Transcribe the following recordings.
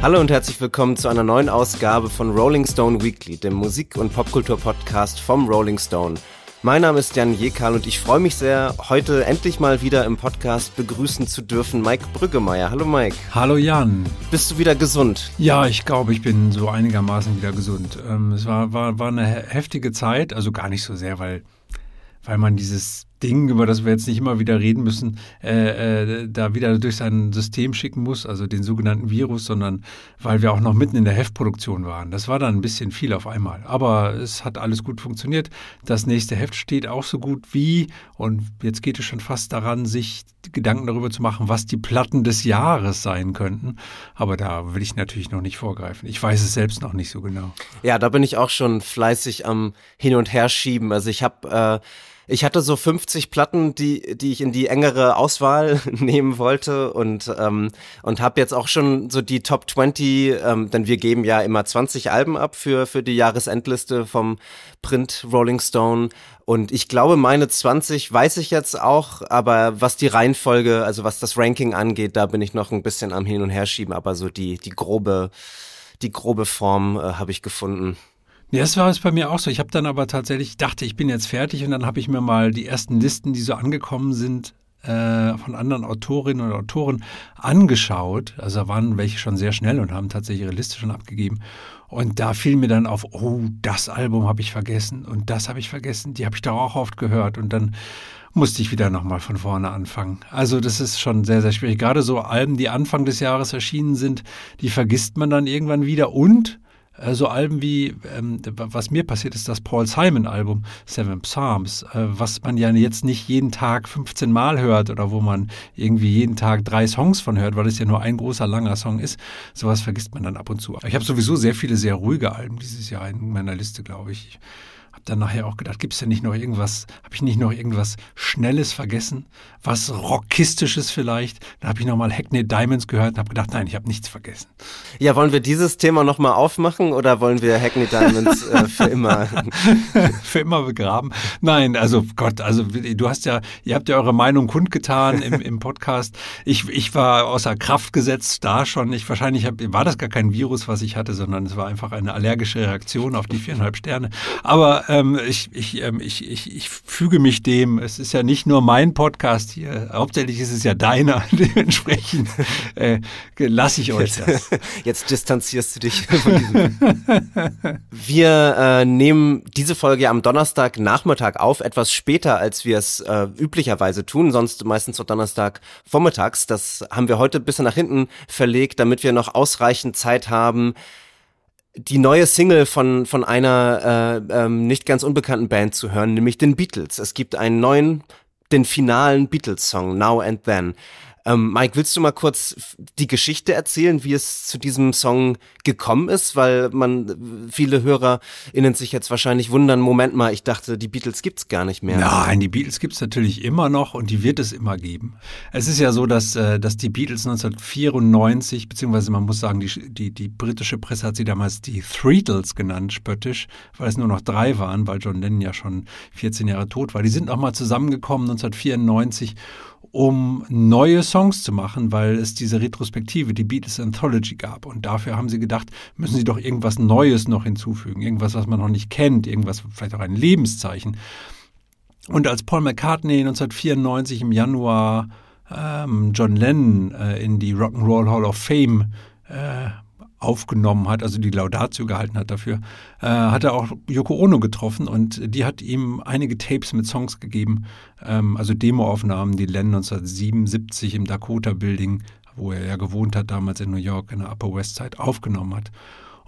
Hallo und herzlich willkommen zu einer neuen Ausgabe von Rolling Stone Weekly, dem Musik- und Popkultur-Podcast vom Rolling Stone. Mein Name ist Jan Jekal und ich freue mich sehr, heute endlich mal wieder im Podcast begrüßen zu dürfen Mike Brüggemeier. Hallo Mike. Hallo Jan. Bist du wieder gesund? Ja, ich glaube, ich bin so einigermaßen wieder gesund. Ähm, es war, war, war eine heftige Zeit, also gar nicht so sehr, weil, weil man dieses Ding, über das wir jetzt nicht immer wieder reden müssen, äh, äh, da wieder durch sein System schicken muss, also den sogenannten Virus, sondern weil wir auch noch mitten in der Heftproduktion waren. Das war dann ein bisschen viel auf einmal. Aber es hat alles gut funktioniert. Das nächste Heft steht auch so gut wie, und jetzt geht es schon fast daran, sich Gedanken darüber zu machen, was die Platten des Jahres sein könnten. Aber da will ich natürlich noch nicht vorgreifen. Ich weiß es selbst noch nicht so genau. Ja, da bin ich auch schon fleißig am Hin- und Herschieben. Also ich habe äh, ich hatte so 50 Platten, die, die ich in die engere Auswahl nehmen wollte und, ähm, und habe jetzt auch schon so die Top 20, ähm, denn wir geben ja immer 20 Alben ab für, für die Jahresendliste vom Print Rolling Stone. Und ich glaube, meine 20 weiß ich jetzt auch, aber was die Reihenfolge, also was das Ranking angeht, da bin ich noch ein bisschen am Hin- und Herschieben, aber so die, die grobe, die grobe Form äh, habe ich gefunden. Ja, das war es bei mir auch so. Ich habe dann aber tatsächlich, dachte, ich bin jetzt fertig und dann habe ich mir mal die ersten Listen, die so angekommen sind, äh, von anderen Autorinnen und Autoren angeschaut. Also da waren welche schon sehr schnell und haben tatsächlich ihre Liste schon abgegeben. Und da fiel mir dann auf, oh, das Album habe ich vergessen und das habe ich vergessen, die habe ich doch auch oft gehört. Und dann musste ich wieder nochmal von vorne anfangen. Also das ist schon sehr, sehr schwierig. Gerade so Alben, die Anfang des Jahres erschienen sind, die vergisst man dann irgendwann wieder. Und äh, so Alben wie, ähm, was mir passiert ist, das Paul Simon-Album Seven Psalms, äh, was man ja jetzt nicht jeden Tag 15 Mal hört oder wo man irgendwie jeden Tag drei Songs von hört, weil es ja nur ein großer, langer Song ist. Sowas vergisst man dann ab und zu. Ich habe sowieso sehr viele sehr ruhige Alben dieses Jahr in meiner Liste, glaube ich dann nachher auch gedacht, gibt es denn nicht noch irgendwas, habe ich nicht noch irgendwas Schnelles vergessen, was Rockistisches vielleicht? Dann habe ich nochmal Hackney Diamonds gehört und habe gedacht, nein, ich habe nichts vergessen. Ja, wollen wir dieses Thema nochmal aufmachen oder wollen wir Hackney Diamonds äh, für immer? für immer begraben? Nein, also Gott, also du hast ja, ihr habt ja eure Meinung kundgetan im, im Podcast. Ich, ich war außer Kraft gesetzt da schon. Ich wahrscheinlich hab, war das gar kein Virus, was ich hatte, sondern es war einfach eine allergische Reaktion auf die viereinhalb Sterne. Aber ähm, ich, ich, ähm, ich, ich, ich füge mich dem. Es ist ja nicht nur mein Podcast hier, hauptsächlich ist es ja deiner. Dementsprechend äh, lasse ich euch das. Jetzt distanzierst du dich von diesem. wir äh, nehmen diese Folge am Donnerstagnachmittag auf, etwas später, als wir es äh, üblicherweise tun, sonst meistens so Donnerstag vormittags. Das haben wir heute ein bisschen nach hinten verlegt, damit wir noch ausreichend Zeit haben, die neue Single von, von einer äh, ähm, nicht ganz unbekannten Band zu hören, nämlich den Beatles. Es gibt einen neuen, den finalen Beatles-Song, Now and Then. Ähm, Mike, willst du mal kurz die Geschichte erzählen, wie es zu diesem Song gekommen ist? Weil man, viele HörerInnen sich jetzt wahrscheinlich wundern, Moment mal, ich dachte, die Beatles gibt's gar nicht mehr. Nein, die Beatles gibt's natürlich immer noch und die wird es immer geben. Es ist ja so, dass, äh, dass die Beatles 1994, beziehungsweise man muss sagen, die, die, die britische Presse hat sie damals die Threetles genannt, spöttisch, weil es nur noch drei waren, weil John Lennon ja schon 14 Jahre tot war. Die sind nochmal zusammengekommen 1994 um neue Songs zu machen, weil es diese Retrospektive, die Beatles Anthology gab. Und dafür haben sie gedacht, müssen sie doch irgendwas Neues noch hinzufügen, irgendwas, was man noch nicht kennt, irgendwas, vielleicht auch ein Lebenszeichen. Und als Paul McCartney 1994 im Januar ähm, John Lennon äh, in die Rock'n'Roll Hall of Fame äh, aufgenommen hat, also die Laudatio gehalten hat dafür, äh, hat er auch Yoko Ono getroffen und die hat ihm einige Tapes mit Songs gegeben, ähm, also Demoaufnahmen, die Len 1977 im Dakota Building, wo er ja gewohnt hat, damals in New York in der Upper West Side, aufgenommen hat.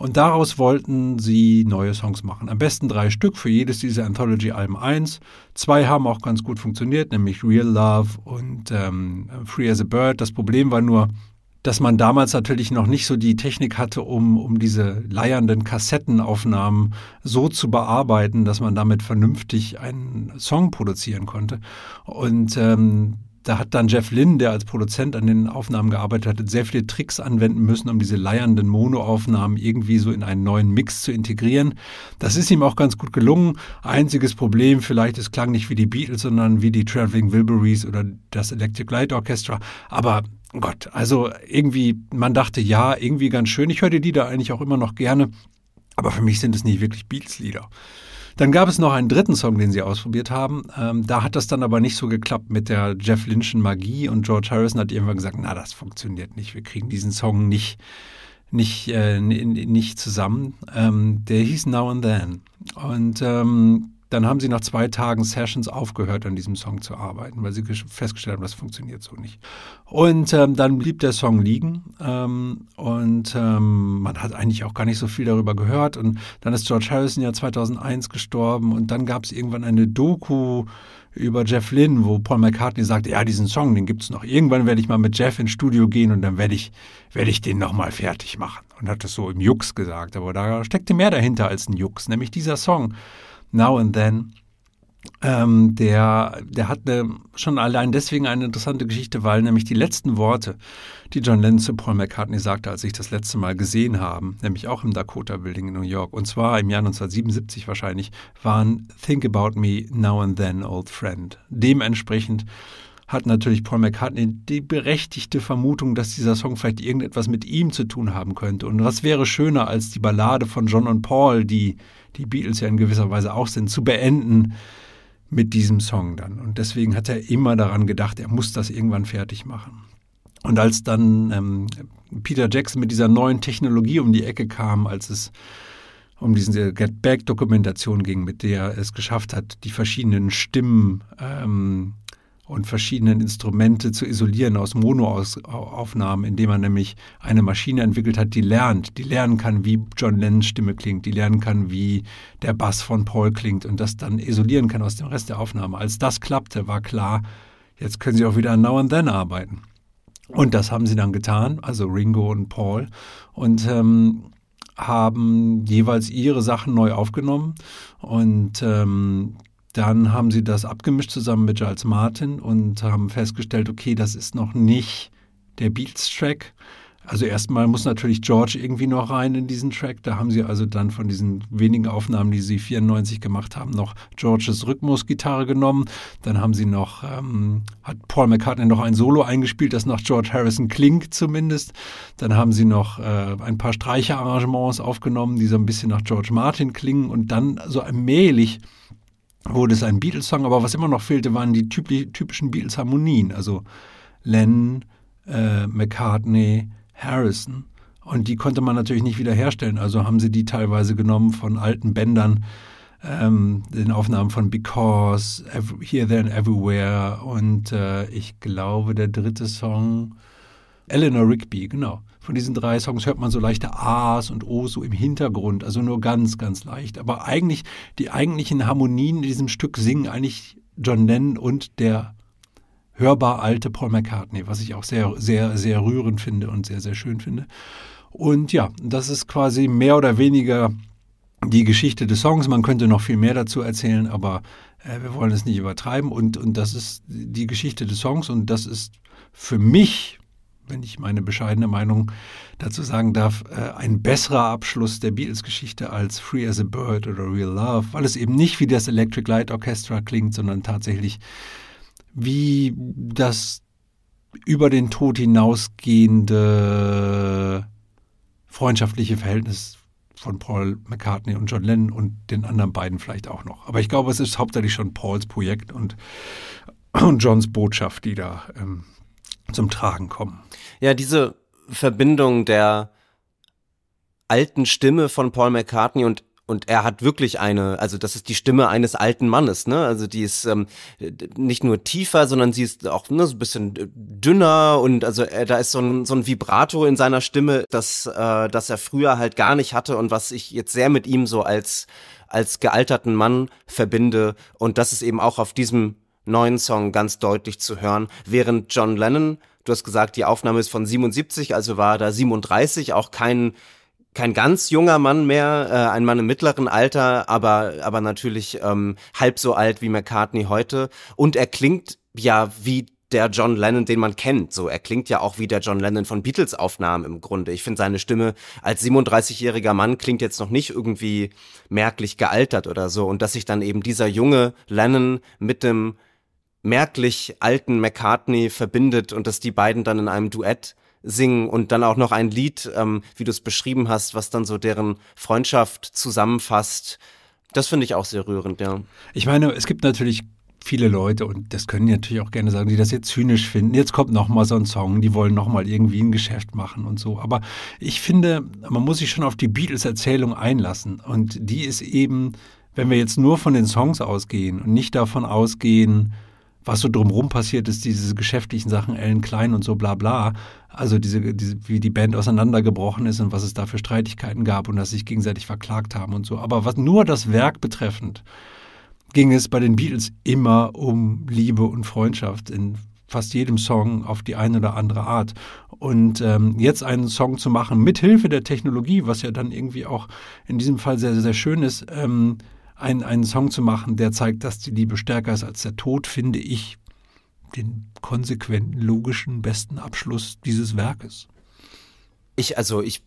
Und daraus wollten sie neue Songs machen. Am besten drei Stück für jedes dieser Anthology-Alben eins. Zwei haben auch ganz gut funktioniert, nämlich Real Love und ähm, Free as a Bird. Das Problem war nur, dass man damals natürlich noch nicht so die Technik hatte, um, um diese leiernden Kassettenaufnahmen so zu bearbeiten, dass man damit vernünftig einen Song produzieren konnte. Und ähm, da hat dann Jeff Lynn, der als Produzent an den Aufnahmen gearbeitet hat, sehr viele Tricks anwenden müssen, um diese leiernden Monoaufnahmen irgendwie so in einen neuen Mix zu integrieren. Das ist ihm auch ganz gut gelungen. Einziges Problem, vielleicht es klang nicht wie die Beatles, sondern wie die Traveling Wilburys oder das Electric Light Orchestra. Aber Gott, also irgendwie, man dachte, ja, irgendwie ganz schön. Ich höre die Lieder eigentlich auch immer noch gerne, aber für mich sind es nicht wirklich Beatles-Lieder. Dann gab es noch einen dritten Song, den sie ausprobiert haben. Ähm, da hat das dann aber nicht so geklappt mit der Jeff Lynchen Magie und George Harrison hat irgendwann gesagt, na, das funktioniert nicht. Wir kriegen diesen Song nicht, nicht, äh, nicht zusammen. Ähm, der hieß Now and Then. Und ähm, dann haben sie nach zwei Tagen Sessions aufgehört, an diesem Song zu arbeiten, weil sie festgestellt haben, das funktioniert so nicht. Und ähm, dann blieb der Song liegen ähm, und ähm, man hat eigentlich auch gar nicht so viel darüber gehört. Und dann ist George Harrison ja 2001 gestorben und dann gab es irgendwann eine Doku über Jeff Lynne, wo Paul McCartney sagt, ja, diesen Song, den gibt es noch. Irgendwann werde ich mal mit Jeff ins Studio gehen und dann werde ich, werde ich den nochmal fertig machen. Und hat das so im Jux gesagt. Aber da steckte mehr dahinter als ein Jux, nämlich dieser Song. Now and Then. Ähm, der, der hat eine, schon allein deswegen eine interessante Geschichte, weil nämlich die letzten Worte, die John Lennon zu Paul McCartney sagte, als sich das letzte Mal gesehen haben, nämlich auch im Dakota Building in New York, und zwar im Jahr 1977 wahrscheinlich, waren Think about me now and then, old friend. Dementsprechend hat natürlich Paul McCartney die berechtigte Vermutung, dass dieser Song vielleicht irgendetwas mit ihm zu tun haben könnte. Und was wäre schöner als die Ballade von John und Paul, die die Beatles ja in gewisser Weise auch sind, zu beenden mit diesem Song dann. Und deswegen hat er immer daran gedacht, er muss das irgendwann fertig machen. Und als dann ähm, Peter Jackson mit dieser neuen Technologie um die Ecke kam, als es um diese Get Back-Dokumentation ging, mit der er es geschafft hat, die verschiedenen Stimmen ähm, und verschiedenen Instrumente zu isolieren aus Monoaufnahmen, indem man nämlich eine Maschine entwickelt hat, die lernt, die lernen kann, wie John Lennons Stimme klingt, die lernen kann, wie der Bass von Paul klingt und das dann isolieren kann aus dem Rest der Aufnahme. Als das klappte, war klar, jetzt können sie auch wieder an Now and Then arbeiten. Und das haben sie dann getan, also Ringo und Paul, und ähm, haben jeweils ihre Sachen neu aufgenommen und ähm, dann haben sie das abgemischt zusammen mit Giles Martin und haben festgestellt, okay, das ist noch nicht der Beats-Track. Also erstmal muss natürlich George irgendwie noch rein in diesen Track. Da haben sie also dann von diesen wenigen Aufnahmen, die sie 94 gemacht haben, noch Georges Rhythmusgitarre genommen. Dann haben sie noch, ähm, hat Paul McCartney noch ein Solo eingespielt, das nach George Harrison klingt zumindest. Dann haben sie noch äh, ein paar Streicherarrangements aufgenommen, die so ein bisschen nach George Martin klingen und dann so allmählich wurde es ein Beatles-Song, aber was immer noch fehlte, waren die typischen Beatles-Harmonien, also Len, äh, McCartney, Harrison. Und die konnte man natürlich nicht wiederherstellen, also haben sie die teilweise genommen von alten Bändern, ähm, den Aufnahmen von Because, Here, There and Everywhere und äh, ich glaube der dritte Song, Eleanor Rigby, genau. Von diesen drei Songs hört man so leichte A's und O's so im Hintergrund, also nur ganz, ganz leicht. Aber eigentlich, die eigentlichen Harmonien in diesem Stück singen eigentlich John Lennon und der hörbar alte Paul McCartney, was ich auch sehr, sehr, sehr rührend finde und sehr, sehr schön finde. Und ja, das ist quasi mehr oder weniger die Geschichte des Songs. Man könnte noch viel mehr dazu erzählen, aber äh, wir wollen es nicht übertreiben. Und, und das ist die Geschichte des Songs und das ist für mich wenn ich meine bescheidene Meinung dazu sagen darf, äh, ein besserer Abschluss der Beatles-Geschichte als Free as a Bird oder Real Love, weil es eben nicht wie das Electric Light Orchestra klingt, sondern tatsächlich wie das über den Tod hinausgehende freundschaftliche Verhältnis von Paul McCartney und John Lennon und den anderen beiden vielleicht auch noch. Aber ich glaube, es ist hauptsächlich schon Pauls Projekt und, und Johns Botschaft, die da ähm, zum Tragen kommen. Ja, diese Verbindung der alten Stimme von Paul McCartney und und er hat wirklich eine, also das ist die Stimme eines alten Mannes, ne? Also die ist ähm, nicht nur tiefer, sondern sie ist auch ne, so ein bisschen dünner und also äh, da ist so ein, so ein Vibrato in seiner Stimme, das, äh, das er früher halt gar nicht hatte und was ich jetzt sehr mit ihm so als als gealterten Mann verbinde und das ist eben auch auf diesem neuen Song ganz deutlich zu hören, während John Lennon, du hast gesagt, die Aufnahme ist von 77, also war da 37, auch kein kein ganz junger Mann mehr, äh, ein Mann im mittleren Alter, aber aber natürlich ähm, halb so alt wie McCartney heute und er klingt ja wie der John Lennon, den man kennt. So, er klingt ja auch wie der John Lennon von Beatles-Aufnahmen im Grunde. Ich finde seine Stimme als 37-jähriger Mann klingt jetzt noch nicht irgendwie merklich gealtert oder so. Und dass sich dann eben dieser junge Lennon mit dem merklich alten McCartney verbindet und dass die beiden dann in einem Duett singen und dann auch noch ein Lied, ähm, wie du es beschrieben hast, was dann so deren Freundschaft zusammenfasst. Das finde ich auch sehr rührend, ja. Ich meine, es gibt natürlich viele Leute, und das können die natürlich auch gerne sagen, die das jetzt zynisch finden. Jetzt kommt nochmal so ein Song, die wollen nochmal irgendwie ein Geschäft machen und so. Aber ich finde, man muss sich schon auf die Beatles-Erzählung einlassen. Und die ist eben, wenn wir jetzt nur von den Songs ausgehen und nicht davon ausgehen, was so drumherum passiert ist, diese geschäftlichen Sachen, Ellen Klein und so bla bla, also diese, diese, wie die Band auseinandergebrochen ist und was es da für Streitigkeiten gab und dass sich gegenseitig verklagt haben und so. Aber was nur das Werk betreffend, ging es bei den Beatles immer um Liebe und Freundschaft in fast jedem Song auf die eine oder andere Art. Und ähm, jetzt einen Song zu machen mit Hilfe der Technologie, was ja dann irgendwie auch in diesem Fall sehr, sehr schön ist, ähm, einen, einen Song zu machen, der zeigt, dass die Liebe stärker ist als der Tod, finde ich den konsequenten, logischen, besten Abschluss dieses Werkes. Ich, also ich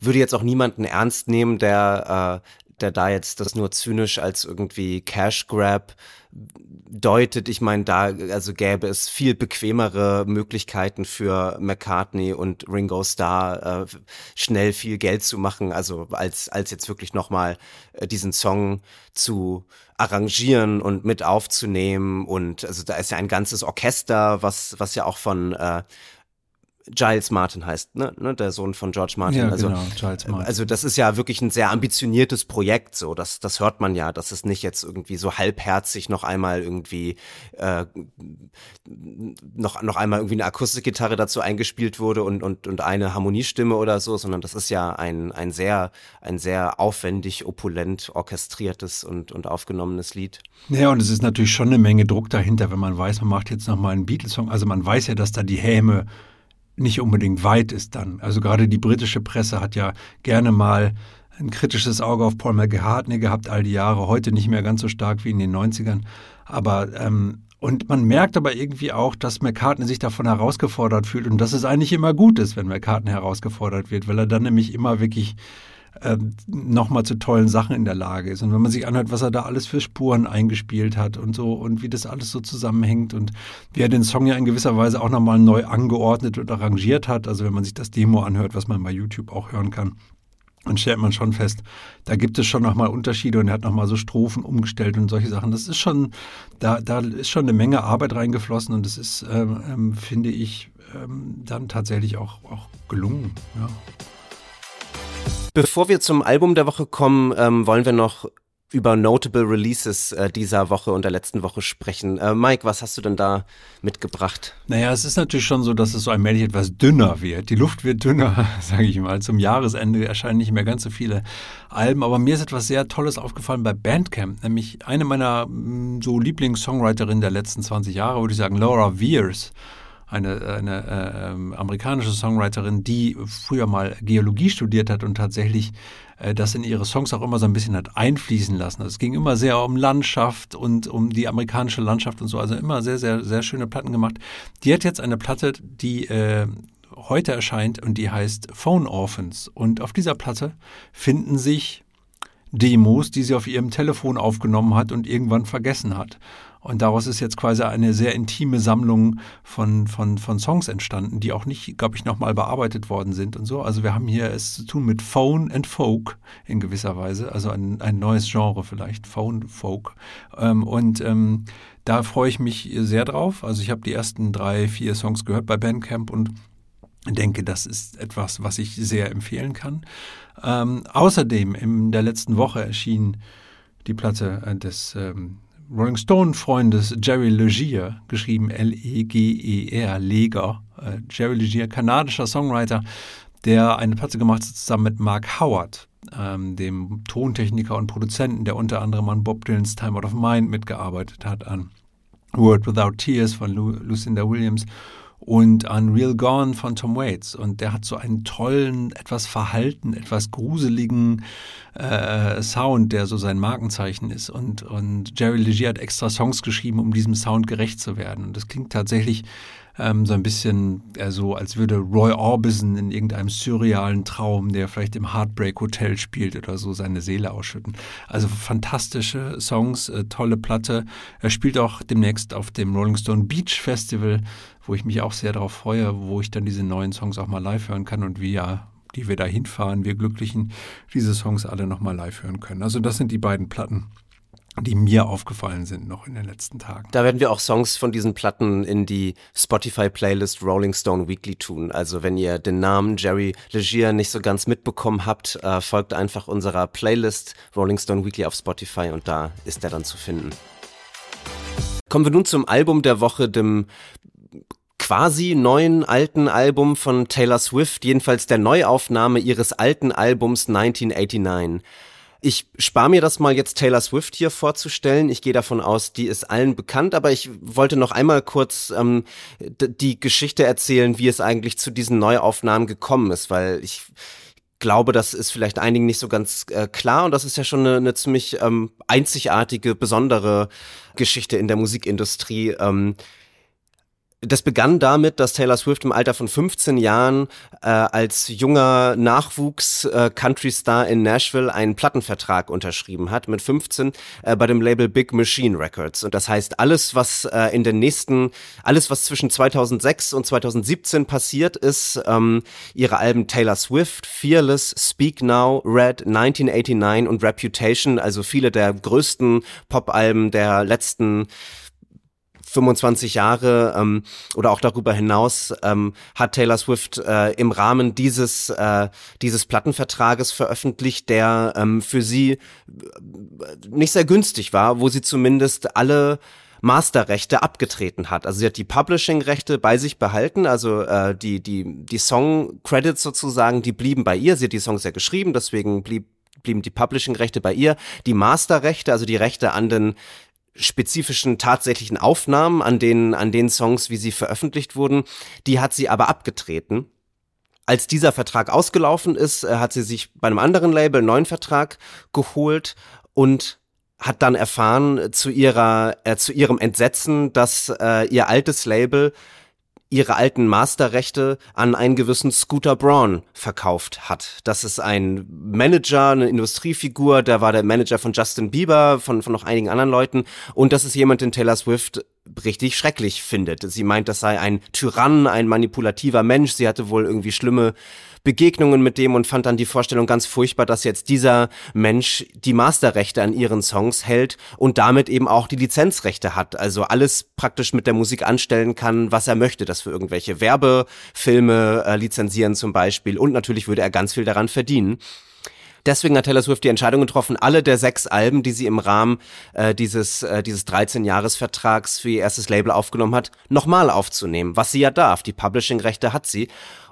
würde jetzt auch niemanden ernst nehmen, der äh, der da jetzt das nur zynisch als irgendwie Cash Grab deutet. Ich meine, da also gäbe es viel bequemere Möglichkeiten für McCartney und Ringo Starr äh, schnell viel Geld zu machen, also als als jetzt wirklich nochmal äh, diesen Song zu arrangieren und mit aufzunehmen und also da ist ja ein ganzes Orchester, was was ja auch von äh, Giles Martin heißt, ne, ne, der Sohn von George Martin. Ja, also, genau, Giles Martin. Also das ist ja wirklich ein sehr ambitioniertes Projekt, so das, das hört man ja, dass es nicht jetzt irgendwie so halbherzig noch einmal irgendwie äh, noch noch einmal irgendwie eine Akustikgitarre dazu eingespielt wurde und und und eine Harmoniestimme oder so, sondern das ist ja ein ein sehr ein sehr aufwendig opulent orchestriertes und und aufgenommenes Lied. Ja, und es ist natürlich schon eine Menge Druck dahinter, wenn man weiß, man macht jetzt noch mal einen Beatles-Song. Also man weiß ja, dass da die Häme nicht unbedingt weit ist dann. Also gerade die britische Presse hat ja gerne mal ein kritisches Auge auf Paul McCartney gehabt all die Jahre, heute nicht mehr ganz so stark wie in den 90ern. Aber ähm, und man merkt aber irgendwie auch, dass McCartney sich davon herausgefordert fühlt und dass es eigentlich immer gut ist, wenn McCartney herausgefordert wird, weil er dann nämlich immer wirklich äh, nochmal zu tollen Sachen in der Lage ist. Und wenn man sich anhört, was er da alles für Spuren eingespielt hat und so und wie das alles so zusammenhängt und wie er den Song ja in gewisser Weise auch nochmal neu angeordnet und arrangiert hat, also wenn man sich das Demo anhört, was man bei YouTube auch hören kann, dann stellt man schon fest, da gibt es schon nochmal Unterschiede und er hat nochmal so Strophen umgestellt und solche Sachen. Das ist schon, da, da ist schon eine Menge Arbeit reingeflossen und das ist, ähm, ähm finde ich, ähm, dann tatsächlich auch, auch gelungen. Ja. Bevor wir zum Album der Woche kommen, ähm, wollen wir noch über Notable Releases äh, dieser Woche und der letzten Woche sprechen. Äh, Mike, was hast du denn da mitgebracht? Naja, es ist natürlich schon so, dass es so allmählich etwas dünner wird. Die Luft wird dünner, sage ich mal. Zum Jahresende erscheinen nicht mehr ganz so viele Alben, aber mir ist etwas sehr Tolles aufgefallen bei Bandcamp, nämlich eine meiner mm, so Lieblings-Songwriterinnen der letzten 20 Jahre, würde ich sagen, Laura Veers eine, eine äh, amerikanische Songwriterin, die früher mal Geologie studiert hat und tatsächlich äh, das in ihre Songs auch immer so ein bisschen hat einfließen lassen. Also es ging immer sehr um Landschaft und um die amerikanische Landschaft und so, also immer sehr, sehr, sehr schöne Platten gemacht. Die hat jetzt eine Platte, die äh, heute erscheint und die heißt Phone Orphans. Und auf dieser Platte finden sich Demos, die sie auf ihrem Telefon aufgenommen hat und irgendwann vergessen hat. Und daraus ist jetzt quasi eine sehr intime Sammlung von, von, von Songs entstanden, die auch nicht, glaube ich, nochmal bearbeitet worden sind und so. Also wir haben hier es zu tun mit Phone and Folk in gewisser Weise, also ein, ein neues Genre vielleicht, Phone Folk. Ähm, und ähm, da freue ich mich sehr drauf. Also ich habe die ersten drei, vier Songs gehört bei Bandcamp und denke, das ist etwas, was ich sehr empfehlen kann. Ähm, außerdem in der letzten Woche erschien die Platte äh, des ähm, Rolling Stone-Freundes Jerry Legier, geschrieben L-E-G-E-R, Leger. Äh, Jerry Legier, kanadischer Songwriter, der eine Platte gemacht hat zusammen mit Mark Howard, ähm, dem Tontechniker und Produzenten, der unter anderem an Bob Dylan's Time Out of Mind mitgearbeitet hat, an Word Without Tears von Lu Lucinda Williams und Unreal Gone von Tom Waits. Und der hat so einen tollen, etwas verhalten, etwas gruseligen äh, Sound, der so sein Markenzeichen ist. Und, und Jerry Legier hat extra Songs geschrieben, um diesem Sound gerecht zu werden. Und das klingt tatsächlich ähm, so ein bisschen äh, so, als würde Roy Orbison in irgendeinem surrealen Traum, der vielleicht im Heartbreak Hotel spielt oder so, seine Seele ausschütten. Also fantastische Songs, äh, tolle Platte. Er spielt auch demnächst auf dem Rolling Stone Beach Festival, wo ich mich auch sehr darauf freue, wo ich dann diese neuen Songs auch mal live hören kann und wir die wir da hinfahren, wir Glücklichen, diese Songs alle nochmal live hören können. Also das sind die beiden Platten die mir aufgefallen sind noch in den letzten Tagen. Da werden wir auch Songs von diesen Platten in die Spotify-Playlist Rolling Stone Weekly tun. Also wenn ihr den Namen Jerry Legier nicht so ganz mitbekommen habt, äh, folgt einfach unserer Playlist Rolling Stone Weekly auf Spotify und da ist er dann zu finden. Kommen wir nun zum Album der Woche, dem quasi neuen alten Album von Taylor Swift, jedenfalls der Neuaufnahme ihres alten Albums 1989. Ich spare mir das mal jetzt Taylor Swift hier vorzustellen. Ich gehe davon aus, die ist allen bekannt, aber ich wollte noch einmal kurz ähm, die Geschichte erzählen, wie es eigentlich zu diesen Neuaufnahmen gekommen ist, weil ich glaube, das ist vielleicht einigen nicht so ganz äh, klar und das ist ja schon eine, eine ziemlich ähm, einzigartige, besondere Geschichte in der Musikindustrie. Ähm, das begann damit, dass Taylor Swift im Alter von 15 Jahren äh, als junger Nachwuchs-Country-Star äh, in Nashville einen Plattenvertrag unterschrieben hat mit 15 äh, bei dem Label Big Machine Records. Und das heißt, alles, was äh, in den nächsten, alles, was zwischen 2006 und 2017 passiert ist, ähm, ihre Alben Taylor Swift, Fearless, Speak Now, Red, 1989 und Reputation, also viele der größten Pop-Alben der letzten 25 Jahre ähm, oder auch darüber hinaus ähm, hat Taylor Swift äh, im Rahmen dieses äh, dieses Plattenvertrages veröffentlicht, der ähm, für sie äh, nicht sehr günstig war, wo sie zumindest alle Masterrechte abgetreten hat. Also sie hat die Publishing-Rechte bei sich behalten, also äh, die die die Song-Credits sozusagen, die blieben bei ihr. Sie hat die Songs ja geschrieben, deswegen blieb blieben die Publishing-Rechte bei ihr. Die Masterrechte, also die Rechte an den spezifischen tatsächlichen Aufnahmen an den, an den Songs, wie sie veröffentlicht wurden, die hat sie aber abgetreten. Als dieser Vertrag ausgelaufen ist, äh, hat sie sich bei einem anderen Label einen neuen Vertrag geholt und hat dann erfahren zu ihrer äh, zu ihrem Entsetzen, dass äh, ihr altes Label ihre alten Masterrechte an einen gewissen Scooter Braun verkauft hat. Das ist ein Manager, eine Industriefigur, der war der Manager von Justin Bieber, von, von noch einigen anderen Leuten. Und das ist jemand, den Taylor Swift richtig schrecklich findet. Sie meint, das sei ein Tyrann, ein manipulativer Mensch. Sie hatte wohl irgendwie schlimme Begegnungen mit dem und fand dann die Vorstellung ganz furchtbar, dass jetzt dieser Mensch die Masterrechte an ihren Songs hält und damit eben auch die Lizenzrechte hat. Also alles praktisch mit der Musik anstellen kann, was er möchte. Das für irgendwelche Werbefilme äh, lizenzieren zum Beispiel. Und natürlich würde er ganz viel daran verdienen. Deswegen hat Taylor Swift die Entscheidung getroffen, alle der sechs Alben, die sie im Rahmen äh, dieses, äh, dieses 13-Jahres-Vertrags für ihr erstes Label aufgenommen hat, nochmal aufzunehmen, was sie ja darf. Die Publishing-Rechte hat sie.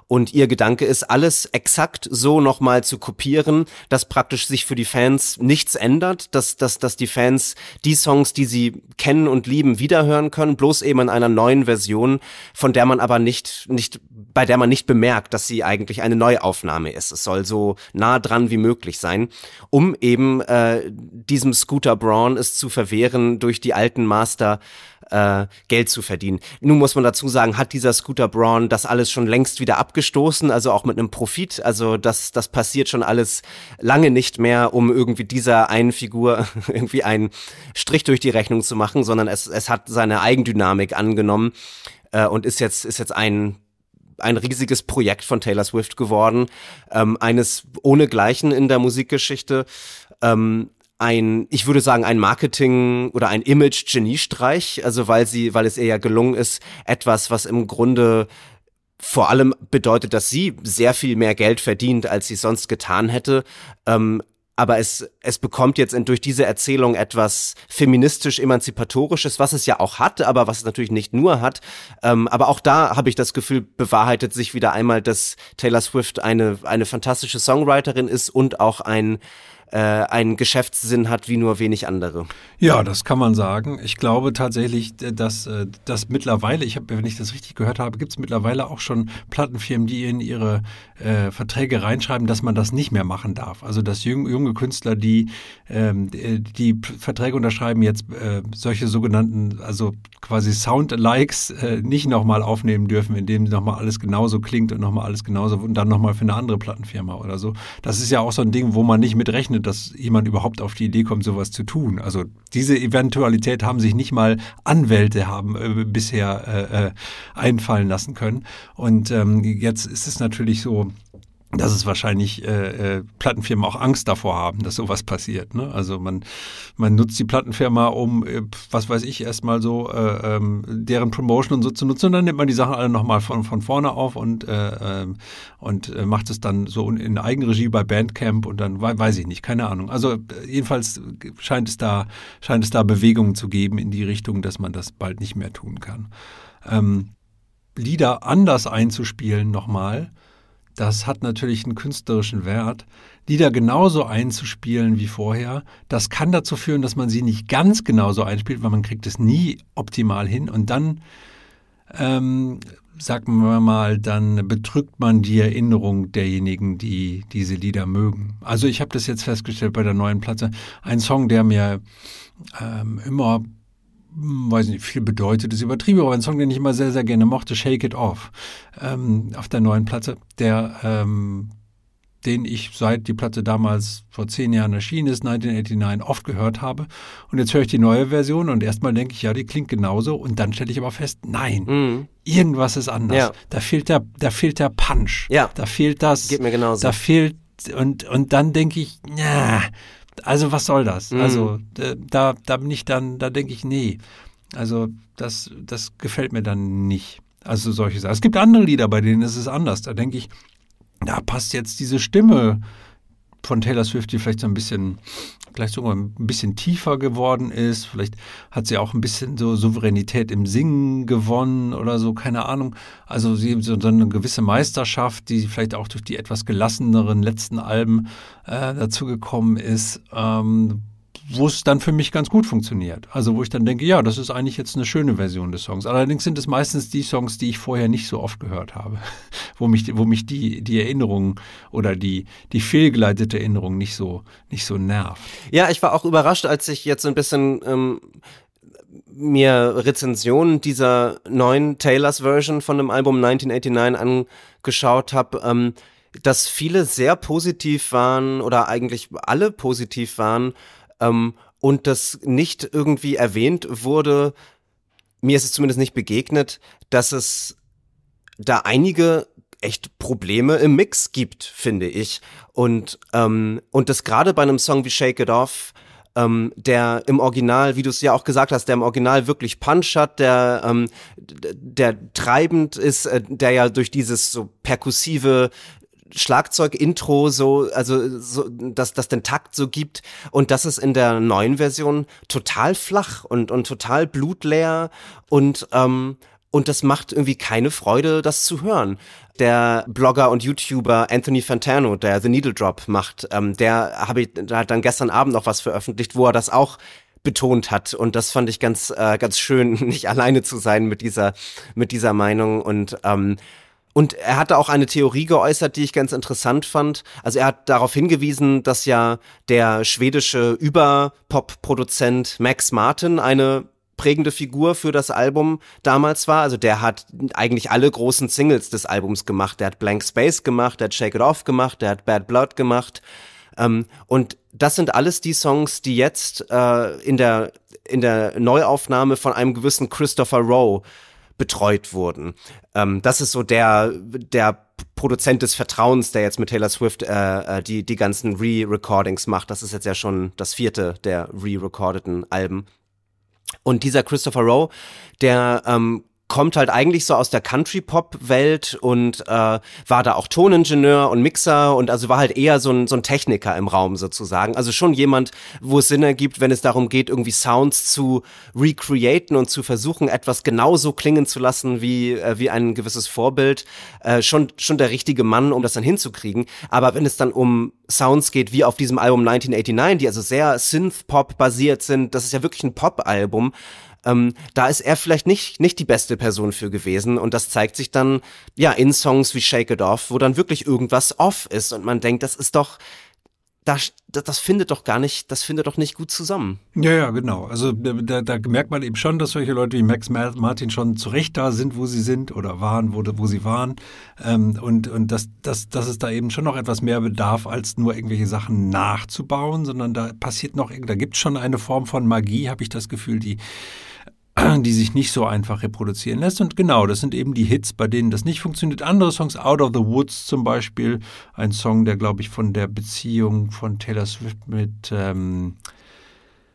Und ihr Gedanke ist, alles exakt so nochmal zu kopieren, dass praktisch sich für die Fans nichts ändert, dass, dass, dass die Fans die Songs, die sie kennen und lieben, wiederhören können, bloß eben in einer neuen Version, von der man aber nicht, nicht, bei der man nicht bemerkt, dass sie eigentlich eine Neuaufnahme ist. Es soll so nah dran wie möglich sein, um eben äh, diesem Scooter Braun es zu verwehren, durch die alten Master äh, Geld zu verdienen. Nun muss man dazu sagen, hat dieser Scooter Braun das alles schon längst wieder abgestoßen, also auch mit einem Profit. Also das, das passiert schon alles lange nicht mehr, um irgendwie dieser einen Figur irgendwie einen Strich durch die Rechnung zu machen, sondern es, es hat seine Eigendynamik angenommen äh, und ist jetzt, ist jetzt ein ein riesiges Projekt von Taylor Swift geworden, ähm, eines ohnegleichen in der Musikgeschichte. Ähm, ein, ich würde sagen, ein Marketing oder ein Image-Geniestreich, also weil sie, weil es ihr ja gelungen ist, etwas, was im Grunde vor allem bedeutet, dass sie sehr viel mehr Geld verdient, als sie sonst getan hätte, ähm, aber es, es bekommt jetzt durch diese Erzählung etwas feministisch-emanzipatorisches, was es ja auch hat, aber was es natürlich nicht nur hat. Ähm, aber auch da habe ich das Gefühl, bewahrheitet sich wieder einmal, dass Taylor Swift eine, eine fantastische Songwriterin ist und auch ein äh, einen Geschäftssinn hat wie nur wenig andere. Ja, das kann man sagen. Ich glaube tatsächlich, dass, äh, dass mittlerweile, ich habe, wenn ich das richtig gehört habe, gibt es mittlerweile auch schon Plattenfirmen, die in ihre äh, Verträge reinschreiben, dass man das nicht mehr machen darf. Also dass jung, junge Künstler, die ähm, die Verträge unterschreiben, jetzt äh, solche sogenannten, also quasi Sound-Likes äh, nicht nochmal aufnehmen dürfen, indem nochmal alles genauso klingt und nochmal alles genauso und dann nochmal für eine andere Plattenfirma oder so. Das ist ja auch so ein Ding, wo man nicht mit rechnet, dass jemand überhaupt auf die Idee kommt, sowas zu tun. Also diese Eventualität haben sich nicht mal Anwälte haben äh, bisher äh, äh, einfallen lassen können. Und ähm, jetzt ist es natürlich so, dass es wahrscheinlich äh, äh, Plattenfirmen auch Angst davor haben, dass sowas passiert. Ne? Also man, man nutzt die Plattenfirma, um, äh, was weiß ich, erstmal so äh, ähm, deren Promotion und so zu nutzen und dann nimmt man die Sachen alle nochmal von, von vorne auf und, äh, ähm, und äh, macht es dann so in Eigenregie bei Bandcamp und dann weiß ich nicht, keine Ahnung. Also äh, jedenfalls scheint es da, scheint es da Bewegungen zu geben in die Richtung, dass man das bald nicht mehr tun kann. Ähm, Lieder anders einzuspielen nochmal, das hat natürlich einen künstlerischen Wert. Lieder genauso einzuspielen wie vorher, das kann dazu führen, dass man sie nicht ganz genauso einspielt, weil man kriegt es nie optimal hin und dann, ähm, sagen wir mal, dann bedrückt man die Erinnerung derjenigen, die diese Lieder mögen. Also ich habe das jetzt festgestellt bei der neuen Platte. Ein Song, der mir ähm, immer weiß nicht, viel bedeutet, ist übertrieben, aber ein Song, den ich immer sehr, sehr gerne mochte, Shake It Off, ähm, auf der neuen Platte, der, ähm, den ich seit die Platte damals vor zehn Jahren erschienen ist, 1989, oft gehört habe. Und jetzt höre ich die neue Version und erstmal denke ich, ja, die klingt genauso. Und dann stelle ich aber fest, nein, mhm. irgendwas ist anders. Ja. Da fehlt der, da fehlt der Punch. Ja. Da fehlt das. Geht mir genauso. Da fehlt, und, und dann denke ich, ja, also was soll das? Mhm. Also da, da bin ich dann, da denke ich, nee. Also das, das gefällt mir dann nicht. Also solche Sachen. Es gibt andere Lieder, bei denen ist es anders. Da denke ich, da passt jetzt diese Stimme von Taylor Swift, die vielleicht so ein bisschen, vielleicht sogar ein bisschen tiefer geworden ist. Vielleicht hat sie auch ein bisschen so Souveränität im Singen gewonnen oder so, keine Ahnung. Also sie so eine gewisse Meisterschaft, die vielleicht auch durch die etwas gelasseneren letzten Alben äh, dazu gekommen ist. Ähm, wo es dann für mich ganz gut funktioniert. Also wo ich dann denke, ja, das ist eigentlich jetzt eine schöne Version des Songs. Allerdings sind es meistens die Songs, die ich vorher nicht so oft gehört habe, wo mich, wo mich die, die Erinnerung oder die, die fehlgeleitete Erinnerung nicht so, nicht so nervt. Ja, ich war auch überrascht, als ich jetzt ein bisschen ähm, mir Rezensionen dieser neuen Taylors Version von dem Album 1989 angeschaut habe. Ähm, dass viele sehr positiv waren oder eigentlich alle positiv waren ähm, und das nicht irgendwie erwähnt wurde, mir ist es zumindest nicht begegnet, dass es da einige echt Probleme im Mix gibt, finde ich. Und, ähm, und das gerade bei einem Song wie Shake It Off, ähm, der im Original, wie du es ja auch gesagt hast, der im Original wirklich Punch hat, der, ähm, der treibend ist, äh, der ja durch dieses so perkussive Schlagzeug-Intro so, also so, dass das den Takt so gibt. Und das ist in der neuen Version total flach und und total blutleer. Und ähm, und das macht irgendwie keine Freude, das zu hören. Der Blogger und YouTuber Anthony Fantano, der The Needle Drop macht, ähm, der habe ich, der hat dann gestern Abend noch was veröffentlicht, wo er das auch betont hat. Und das fand ich ganz äh, ganz schön, nicht alleine zu sein mit dieser mit dieser Meinung. Und ähm, und er hatte auch eine Theorie geäußert, die ich ganz interessant fand. Also er hat darauf hingewiesen, dass ja der schwedische Überpop-Produzent Max Martin eine prägende Figur für das Album damals war. Also der hat eigentlich alle großen Singles des Albums gemacht. Der hat Blank Space gemacht, der hat Shake It Off gemacht, der hat Bad Blood gemacht. Ähm, und das sind alles die Songs, die jetzt äh, in der in der Neuaufnahme von einem gewissen Christopher Rowe betreut wurden. Ähm, das ist so der, der Produzent des Vertrauens, der jetzt mit Taylor Swift äh, äh, die, die ganzen Re-Recordings macht. Das ist jetzt ja schon das vierte der re-recordeten Alben. Und dieser Christopher Rowe, der ähm, kommt halt eigentlich so aus der Country-Pop-Welt und äh, war da auch Toningenieur und Mixer und also war halt eher so ein, so ein Techniker im Raum sozusagen. Also schon jemand, wo es Sinn ergibt, wenn es darum geht, irgendwie Sounds zu recreaten und zu versuchen, etwas genauso klingen zu lassen wie, äh, wie ein gewisses Vorbild. Äh, schon, schon der richtige Mann, um das dann hinzukriegen. Aber wenn es dann um Sounds geht, wie auf diesem Album 1989, die also sehr Synth-Pop basiert sind, das ist ja wirklich ein Pop-Album, ähm, da ist er vielleicht nicht, nicht die beste Person für gewesen. Und das zeigt sich dann, ja, in Songs wie Shake It Off, wo dann wirklich irgendwas off ist und man denkt, das ist doch, das, das findet doch gar nicht, das findet doch nicht gut zusammen. Ja, ja, genau. Also da, da merkt man eben schon, dass solche Leute wie Max Martin schon zurecht da sind, wo sie sind oder waren, wo, wo sie waren. Ähm, und und dass, dass, dass es da eben schon noch etwas mehr bedarf, als nur irgendwelche Sachen nachzubauen, sondern da passiert noch, da gibt es schon eine Form von Magie, habe ich das Gefühl, die die sich nicht so einfach reproduzieren lässt. Und genau, das sind eben die Hits, bei denen das nicht funktioniert. Andere Songs, Out of the Woods zum Beispiel, ein Song, der, glaube ich, von der Beziehung von Taylor Swift mit ähm,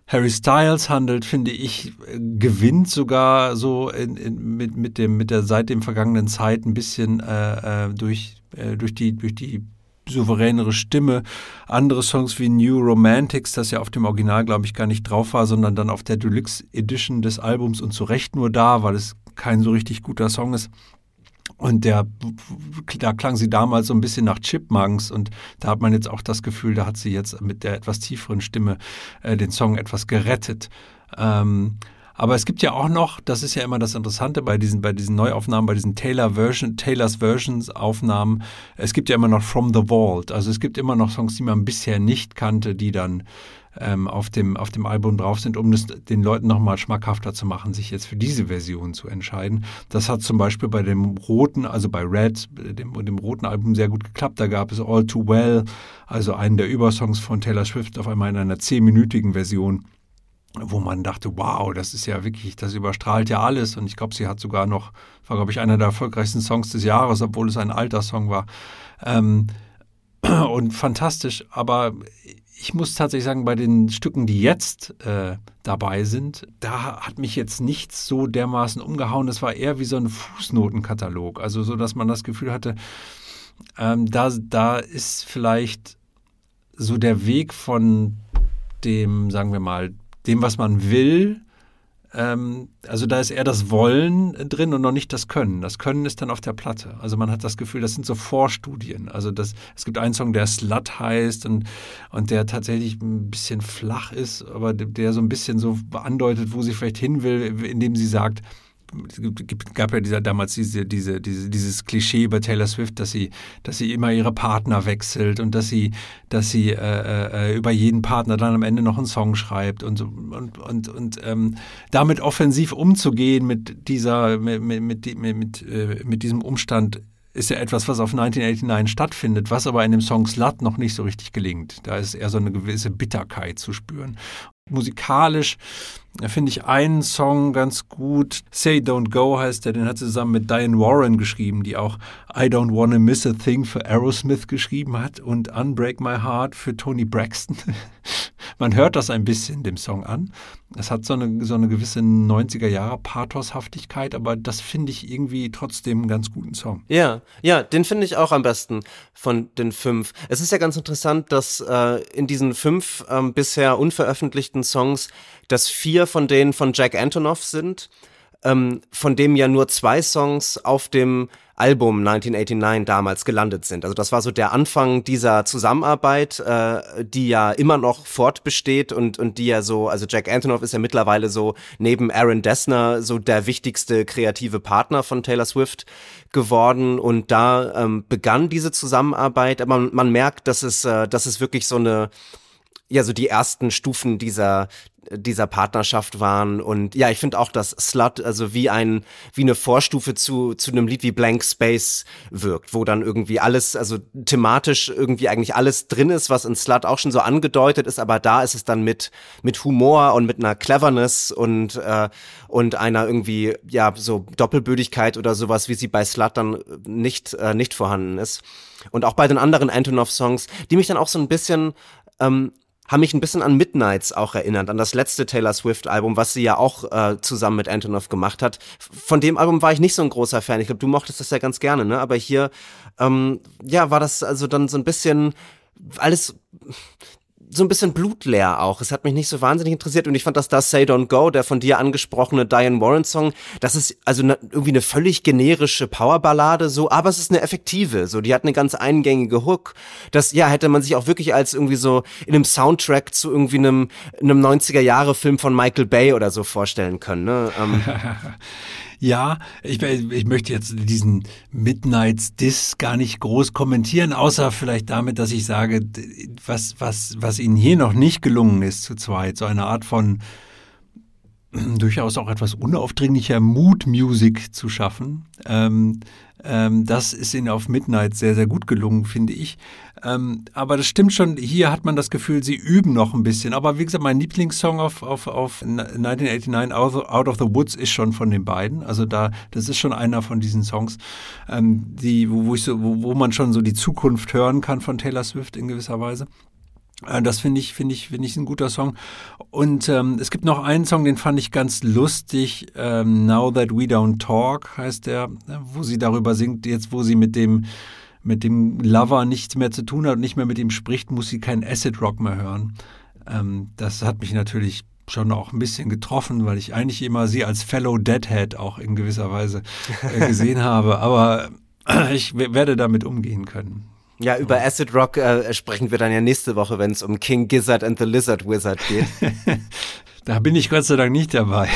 Harry Styles handelt, finde ich, gewinnt sogar so in, in, mit, mit, dem, mit der seit dem vergangenen Zeit ein bisschen äh, äh durch, äh, durch, die, durch die souveränere Stimme. Andere Songs wie New Romantics, das ja auf dem Original, glaube ich, gar nicht drauf war, sondern dann auf der Deluxe Edition des Albums und zu Recht nur da, weil es kein so richtig guter Song ist. Und der, da klang sie damals so ein bisschen nach Chipmunks und da hat man jetzt auch das Gefühl, da hat sie jetzt mit der etwas tieferen Stimme äh, den Song etwas gerettet. Ähm, aber es gibt ja auch noch, das ist ja immer das Interessante bei diesen, bei diesen Neuaufnahmen, bei diesen Taylor Version, Taylors Versions Aufnahmen, es gibt ja immer noch From the Vault. Also es gibt immer noch Songs, die man bisher nicht kannte, die dann ähm, auf, dem, auf dem Album drauf sind, um das den Leuten nochmal schmackhafter zu machen, sich jetzt für diese Version zu entscheiden. Das hat zum Beispiel bei dem roten, also bei Red, dem, dem roten Album sehr gut geklappt. Da gab es All Too Well, also einen der Übersongs von Taylor Swift auf einmal in einer zehnminütigen Version wo man dachte, wow, das ist ja wirklich, das überstrahlt ja alles. Und ich glaube, sie hat sogar noch, war, glaube ich, einer der erfolgreichsten Songs des Jahres, obwohl es ein alter Song war. Ähm, und fantastisch, aber ich muss tatsächlich sagen, bei den Stücken, die jetzt äh, dabei sind, da hat mich jetzt nichts so dermaßen umgehauen. Das war eher wie so ein Fußnotenkatalog. Also so, dass man das Gefühl hatte, ähm, da, da ist vielleicht so der Weg von dem, sagen wir mal, dem, was man will, ähm, also da ist eher das Wollen drin und noch nicht das Können. Das Können ist dann auf der Platte. Also man hat das Gefühl, das sind so Vorstudien. Also das, es gibt einen Song, der Slut heißt und, und der tatsächlich ein bisschen flach ist, aber der so ein bisschen so andeutet, wo sie vielleicht hin will, indem sie sagt, gab ja dieser, damals diese, diese, diese, dieses Klischee über Taylor Swift, dass sie, dass sie immer ihre Partner wechselt und dass sie, dass sie äh, äh, über jeden Partner dann am Ende noch einen Song schreibt und und und, und ähm, damit offensiv umzugehen mit dieser mit mit, mit, mit, äh, mit diesem Umstand ist ja etwas, was auf 1989 stattfindet, was aber in dem Song Slut noch nicht so richtig gelingt. Da ist eher so eine gewisse Bitterkeit zu spüren musikalisch finde ich einen Song ganz gut. Say Don't Go heißt der, den hat sie zusammen mit Diane Warren geschrieben, die auch I Don't Wanna Miss a Thing für Aerosmith geschrieben hat und Unbreak My Heart für Tony Braxton. Man hört das ein bisschen dem Song an. Es hat so eine, so eine gewisse 90er Jahre Pathoshaftigkeit, aber das finde ich irgendwie trotzdem einen ganz guten Song. Ja, ja, den finde ich auch am besten von den fünf. Es ist ja ganz interessant, dass äh, in diesen fünf ähm, bisher unveröffentlichten Songs, dass vier von denen von Jack Antonoff sind, ähm, von dem ja nur zwei Songs auf dem Album 1989 damals gelandet sind. Also das war so der Anfang dieser Zusammenarbeit, äh, die ja immer noch fortbesteht und, und die ja so, also Jack Antonoff ist ja mittlerweile so neben Aaron Dessner so der wichtigste kreative Partner von Taylor Swift geworden und da ähm, begann diese Zusammenarbeit. Aber man, man merkt, dass es, äh, dass es wirklich so eine ja so die ersten Stufen dieser dieser Partnerschaft waren und ja, ich finde auch, dass Slut also wie ein wie eine Vorstufe zu zu einem Lied wie Blank Space wirkt, wo dann irgendwie alles also thematisch irgendwie eigentlich alles drin ist, was in Slut auch schon so angedeutet ist, aber da ist es dann mit mit Humor und mit einer Cleverness und äh, und einer irgendwie ja so Doppelbödigkeit oder sowas, wie sie bei Slut dann nicht äh, nicht vorhanden ist. Und auch bei den anderen Antonov Songs, die mich dann auch so ein bisschen ähm, haben mich ein bisschen an Midnights auch erinnert, an das letzte Taylor Swift-Album, was sie ja auch äh, zusammen mit Antonov gemacht hat. Von dem Album war ich nicht so ein großer Fan. Ich glaube, du mochtest das ja ganz gerne, ne? Aber hier, ähm, ja, war das also dann so ein bisschen alles so ein bisschen blutleer auch. Es hat mich nicht so wahnsinnig interessiert und ich fand, dass das Say Don't Go, der von dir angesprochene Diane Warren Song, das ist also ne, irgendwie eine völlig generische Powerballade so, aber es ist eine effektive, so, die hat eine ganz eingängige Hook. Das, ja, hätte man sich auch wirklich als irgendwie so in einem Soundtrack zu irgendwie einem, einem 90er Jahre Film von Michael Bay oder so vorstellen können, ne? Ähm, Ja, ich, ich möchte jetzt diesen Midnights Diss gar nicht groß kommentieren, außer vielleicht damit, dass ich sage, was, was, was ihnen hier noch nicht gelungen ist zu zweit, so eine Art von durchaus auch etwas unaufdringlicher Mood-Music zu schaffen. Ähm, ähm, das ist ihnen auf Midnight sehr, sehr gut gelungen, finde ich. Ähm, aber das stimmt schon, hier hat man das Gefühl, sie üben noch ein bisschen. Aber wie gesagt, mein Lieblingssong auf, auf, auf 1989, Out of the Woods, ist schon von den beiden. Also da, das ist schon einer von diesen Songs, ähm, die, wo, wo, ich so, wo, wo man schon so die Zukunft hören kann von Taylor Swift in gewisser Weise. Äh, das finde ich, finde ich, finde ich ein guter Song. Und ähm, es gibt noch einen Song, den fand ich ganz lustig. Ähm, Now That We Don't Talk heißt der, wo sie darüber singt, jetzt wo sie mit dem mit dem Lover nichts mehr zu tun hat und nicht mehr mit ihm spricht, muss sie keinen Acid Rock mehr hören. Ähm, das hat mich natürlich schon auch ein bisschen getroffen, weil ich eigentlich immer sie als Fellow Deadhead auch in gewisser Weise äh, gesehen habe. Aber ich werde damit umgehen können. Ja, über Acid Rock äh, sprechen wir dann ja nächste Woche, wenn es um King Gizzard and the Lizard Wizard geht. da bin ich Gott sei Dank nicht dabei.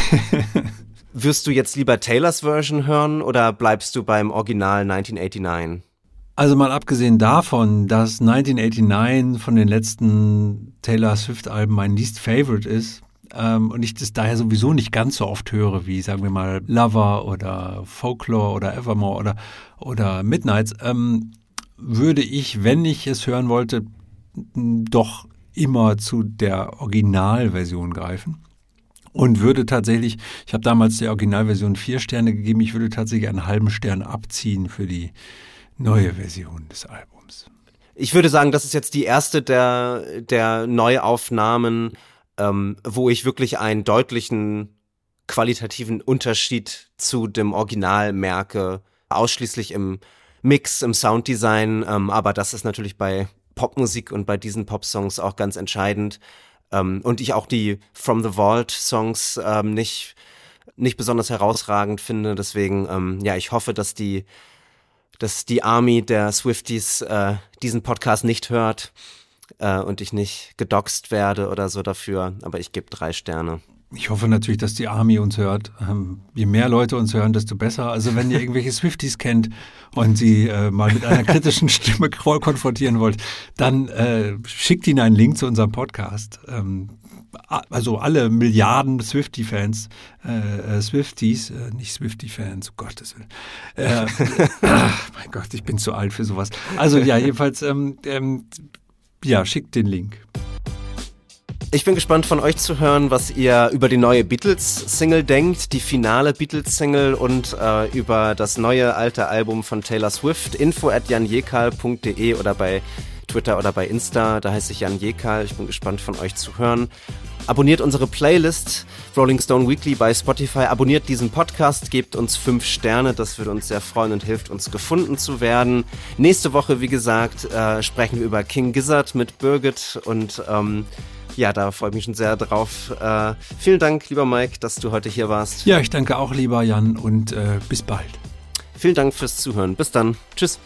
Wirst du jetzt lieber Taylors Version hören oder bleibst du beim Original 1989? Also mal abgesehen davon, dass 1989 von den letzten Taylor Swift-Alben mein least favorite ist ähm, und ich das daher sowieso nicht ganz so oft höre wie, sagen wir mal, Lover oder Folklore oder Evermore oder, oder Midnights, ähm, würde ich, wenn ich es hören wollte, doch immer zu der Originalversion greifen. Und würde tatsächlich, ich habe damals der Originalversion vier Sterne gegeben, ich würde tatsächlich einen halben Stern abziehen für die neue Version des Albums. Ich würde sagen, das ist jetzt die erste der, der Neuaufnahmen, ähm, wo ich wirklich einen deutlichen qualitativen Unterschied zu dem Original merke, ausschließlich im Mix, im Sounddesign, ähm, aber das ist natürlich bei Popmusik und bei diesen Popsongs auch ganz entscheidend. Ähm, und ich auch die From the Vault Songs ähm, nicht, nicht besonders herausragend finde. Deswegen, ähm, ja, ich hoffe, dass die, dass die Army der Swifties äh, diesen Podcast nicht hört äh, und ich nicht gedoxt werde oder so dafür. Aber ich gebe drei Sterne. Ich hoffe natürlich, dass die Army uns hört. Ähm, je mehr Leute uns hören, desto besser. Also wenn ihr irgendwelche Swifties kennt und sie äh, mal mit einer kritischen Stimme konfrontieren wollt, dann äh, schickt ihnen einen Link zu unserem Podcast. Ähm, also alle Milliarden Swiftie-Fans, äh, äh Swifties, äh, nicht Swiftie-Fans, um Gottes Willen. Äh, ach, mein Gott, ich bin zu alt für sowas. Also ja, jedenfalls, ähm, ähm, ja, schickt den Link. Ich bin gespannt von euch zu hören, was ihr über die neue Beatles-Single denkt, die finale Beatles-Single und äh, über das neue alte Album von Taylor Swift. Info at janjekal.de oder bei Twitter oder bei Insta. Da heiße ich Jan Jekal. Ich bin gespannt von euch zu hören. Abonniert unsere Playlist Rolling Stone Weekly bei Spotify. Abonniert diesen Podcast, gebt uns fünf Sterne. Das würde uns sehr freuen und hilft uns gefunden zu werden. Nächste Woche, wie gesagt, äh, sprechen wir über King Gizzard mit Birgit und ähm, ja, da freue ich mich schon sehr drauf. Äh, vielen Dank, lieber Mike, dass du heute hier warst. Ja, ich danke auch, lieber Jan, und äh, bis bald. Vielen Dank fürs Zuhören. Bis dann. Tschüss.